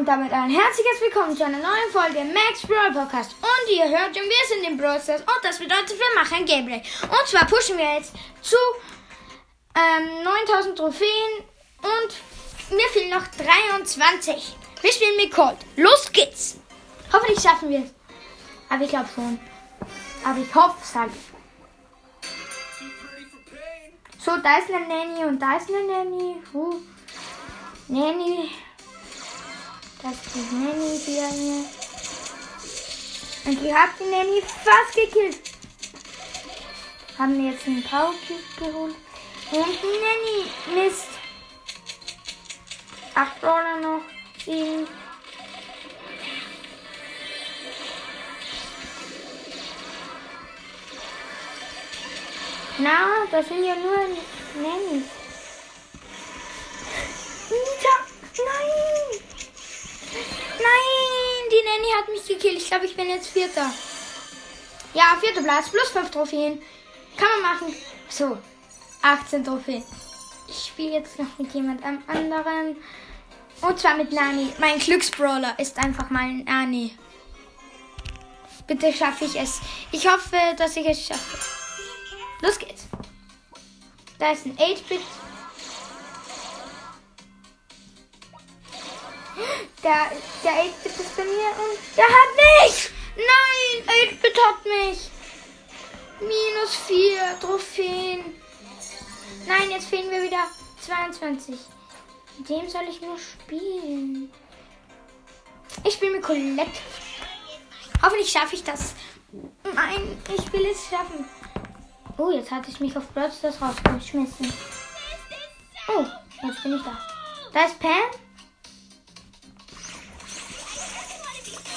Und damit ein herzliches Willkommen zu einer neuen Folge Max Brawl Podcast. Und ihr hört schon, wir sind im Brawl Stars und das bedeutet, wir machen Gameplay. Und zwar pushen wir jetzt zu ähm, 9000 Trophäen und mir fehlen noch 23. Wir spielen mit Colt. Los geht's! Hoffentlich schaffen wir es. Aber ich glaube schon. Aber ich hoffe, sag ich. So, da ist eine Nanny und da ist eine Nanny. Uh. Nanny. Das ist die Nanny, die eine. Und die hat die Nanny fast gekillt. Haben wir jetzt einen Power Cube geholt. Und die Nanny. Mist. Acht Brawler noch. Sieben. Na, das sind ja nur Nannys. Nita, nein! Nanny hat mich gekillt. Ich glaube, ich bin jetzt Vierter. Ja, vierter Platz, plus fünf Trophäen. Kann man machen. So, 18 Trophäen. Ich spiele jetzt noch mit jemand anderen. Und zwar mit Nani. Mein Glücksbrawler ist einfach mal Nani. Bitte schaffe ich es. Ich hoffe, dass ich es schaffe. Los geht's. Da ist ein 8-Bit. Der, der 8-Bit ist bei mir und der hat mich! Nein, 8-Bit hat mich! Minus 4 Trophäen. Nein, jetzt fehlen wir wieder 22. Mit dem soll ich nur spielen. Ich spiele mit Colette. Hoffentlich schaffe ich das. Nein, ich will es schaffen. Oh, jetzt hatte ich mich auf Platz das rausgeschmissen. Oh, jetzt bin ich da. Da ist Pam.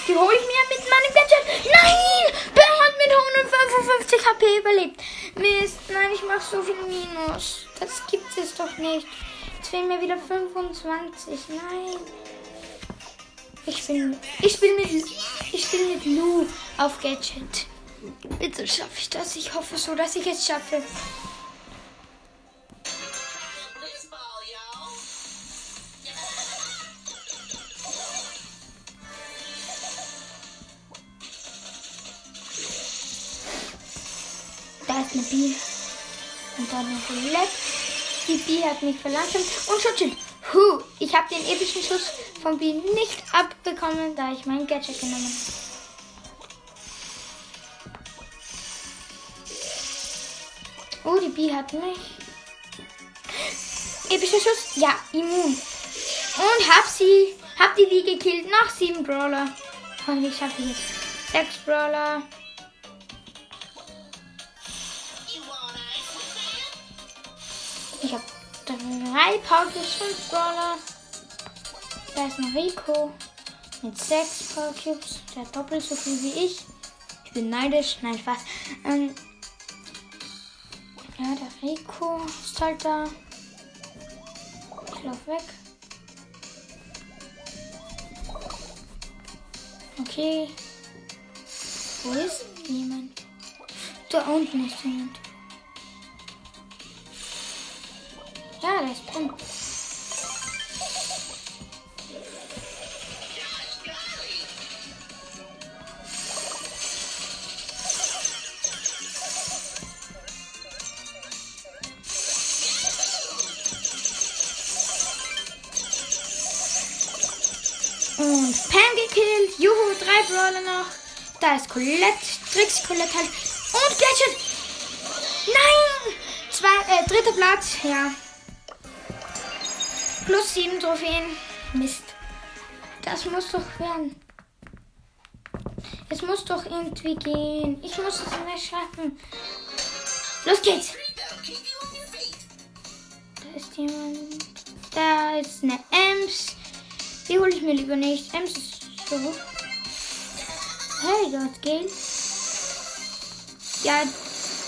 Die hole ich mir mit meinem Gadget. Nein! Pam hat mit 155 HP überlebt. Mist, nein, ich mache so viel Minus. Das gibt es doch nicht. Jetzt fehlen mir wieder 25. Nein. Ich bin, ich bin mit, ich bin mit Lou auf Gadget. Bitte schaffe ich das. Ich hoffe so, dass ich es schaffe. Eine Bee. Und dann noch Roulette. Die Bee hat mich verlangsamt. Und Schutzschild. Huh, ich habe den epischen Schuss von Bee nicht abbekommen, da ich mein Gadget genommen habe. Oh, die Bee hat mich. Epischer Schuss. Ja, immun. Und hab sie. Hab die Bee gekillt. Noch sieben Brawler. Und ich schaffe jetzt sechs Brawler. Ich habe drei Powercubes, fünf Brawler. Da ist ein Rico mit sechs Powercubes. Der hat doppelt so viel wie ich. Ich bin neidisch. Nein, Spaß. Ähm, ja, der Rico ist halt da. Ich lauf weg. Okay. Wo ist jemand? Da unten ist jemand. Ja, da ist Pam. Und Pam gekillt. Juhu, drei Brawler noch. Da ist Colette. Tricks Colette halt. Und Gadget. Nein! Zwei, äh, dritter Platz. Ja. Plus sieben Trophäen. Mist. Das muss doch werden. Es muss doch irgendwie gehen. Ich muss es nicht schaffen. Los geht's. Da ist jemand. Da ist eine Ems. Die hole ich mir lieber nicht. Ems ist so. Hey, dort geht. Ja,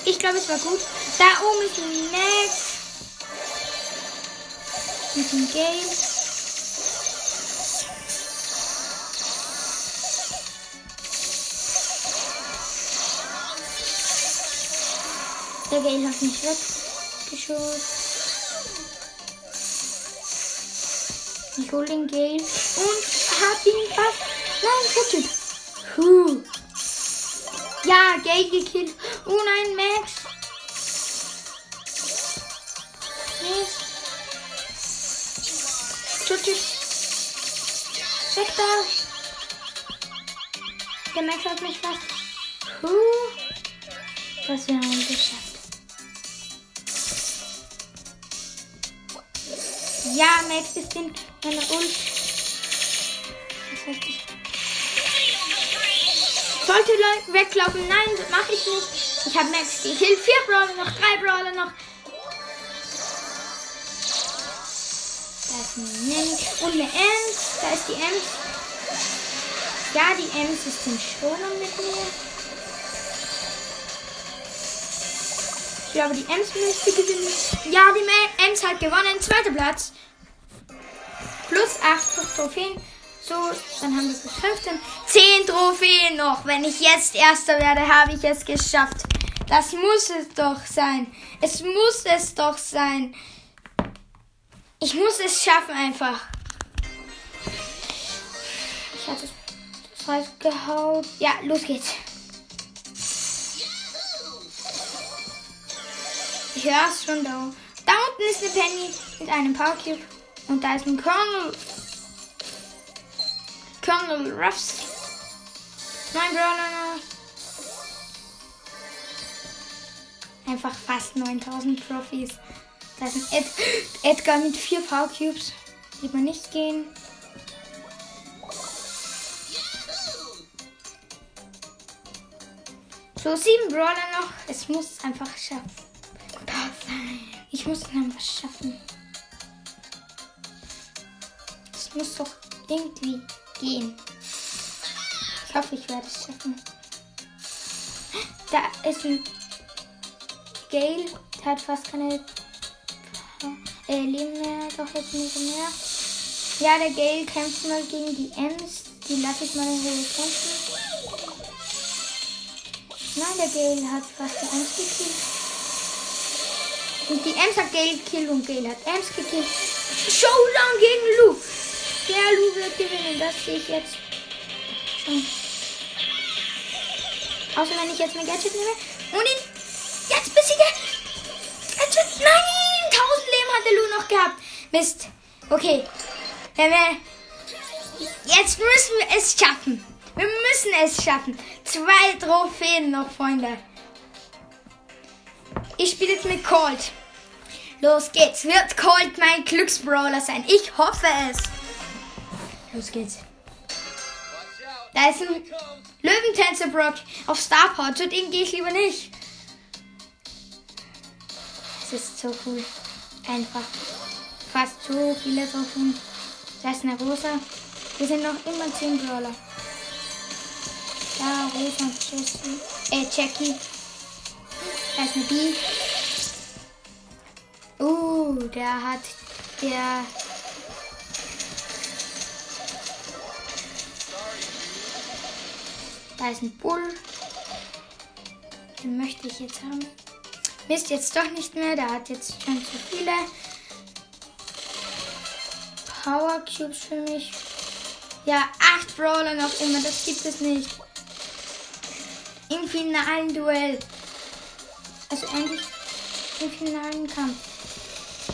ich glaube, es war gut. Da oben ist ein Max. Mit dem Game. Der Gale hat mich weggeschossen. Ich hole den Gale und hab ihn fast. Nein, Gadget. Huh. Ja, Gale gekillt. Oh nein, Max. Mist. Gadget. Weg da. Der Max hat mich fast. Huh. Was wir haben geschafft. Ja, Max ist in meiner Ult. Das heißt, ich sollte weglaufen. Nein, das mache ich nicht. Ich habe Max gekillt. Vier Brawler noch, drei Brawler noch. Da ist ein Nanny und eine Ems. Da ist die Ems. Ja, die Ems ist im Schoner mit mir. Ich glaube, die Ems müsste gewinnen. Ja, die Ems hat gewonnen. Zweiter Platz. Plus 8 Trophäen. So, dann haben wir bis 15. 10 Trophäen noch. Wenn ich jetzt Erster werde, habe ich es geschafft. Das muss es doch sein. Es muss es doch sein. Ich muss es schaffen einfach. Ich hatte das rausgehauen. Ja, los geht's. Ich höre es schon da. Da unten ist eine Penny mit einem Power Cube. Und da ist ein Colonel. Colonel Ruffs. Nein, Brawler. Einfach fast 9000 Profis. Da ist ein Ed Edgar mit vier Power Cubes. Lieber nicht gehen. So, sieben Brawler noch. Es muss einfach schaffen. Ich muss einfach schaffen. Es muss doch irgendwie gehen. Ich hoffe, ich werde es schaffen. Da ist ein Gale. Der hat fast keine äh, Leben mehr. Doch jetzt nicht mehr. Ja, der Gale kämpft mal gegen die Ems. Die lasse ich mal in Ruhe kämpfen. Nein, der Gale hat fast die Ems gekillt. Und die Ems hat Gale gekillt und Gale hat Ems gekillt. Showdown gegen Lu. Der Lu wird gewinnen, das sehe ich jetzt schon. Außer wenn ich jetzt mein Gadget nehme und ihn jetzt besiege. Gadget, nein! 1000 Leben hat der Lu noch gehabt. Mist. Okay. Wenn wir jetzt müssen wir es schaffen. Wir müssen es schaffen. Zwei Trophäen noch, Freunde. Ich spiele jetzt mit Colt. Los geht's. Wird Colt mein Glücksbrawler sein? Ich hoffe es. Los geht's. Da ist ein Löwentänzer Brock auf Star Power. Zu dem gehe ich lieber nicht. Es ist so cool. Einfach. Fast so viele Trophäen. Da ist eine Rosa. Wir sind noch immer 10 Brawler. Da, Rosa und Jessie. Äh, Jackie. Da ist eine B. Uh, der hat. Der. Da ist ein Bull. Den möchte ich jetzt haben. Mist, jetzt doch nicht mehr. Der hat jetzt schon zu viele Power Cubes für mich. Ja, acht Brawler noch immer. Das gibt es nicht. Im finalen Duell. Also endlich im finalen Kampf.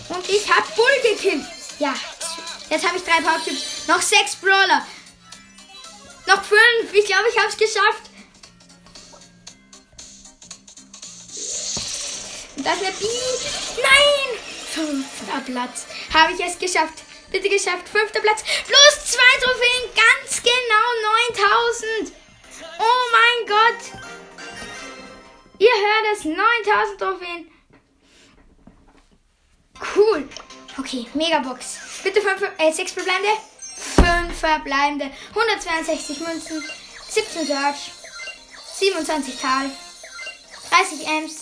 Und ich hab Bull gekillt. Ja, jetzt habe ich drei Power Cubes. Noch sechs Brawler. Noch fünf. Ich glaube, ich habe es geschafft. Das ist eine B. Nein! Fünfter Platz. Habe ich es geschafft. Bitte geschafft. Fünfter Platz. Plus zwei Trophäen. Ganz genau 9000. Oh mein Gott. Ihr hört es. 9000 Trophäen. Cool. Okay, Megabox. Bitte fünf, äh, sechs verbleibende. Fünf verbleibende. 162 Münzen. 17 Search. 27 Tal. 30 Ems.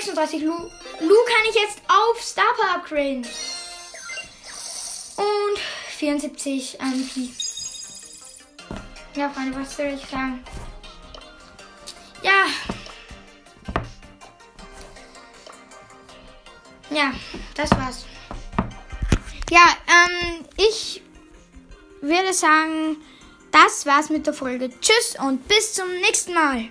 36 Lu. Lu kann ich jetzt auf Star Power upgraden. Und 74 an Pi. Ja, Freunde, was soll ich sagen? Ja. Ja, das war's. Ja, ähm, ich würde sagen, das war's mit der Folge. Tschüss und bis zum nächsten Mal.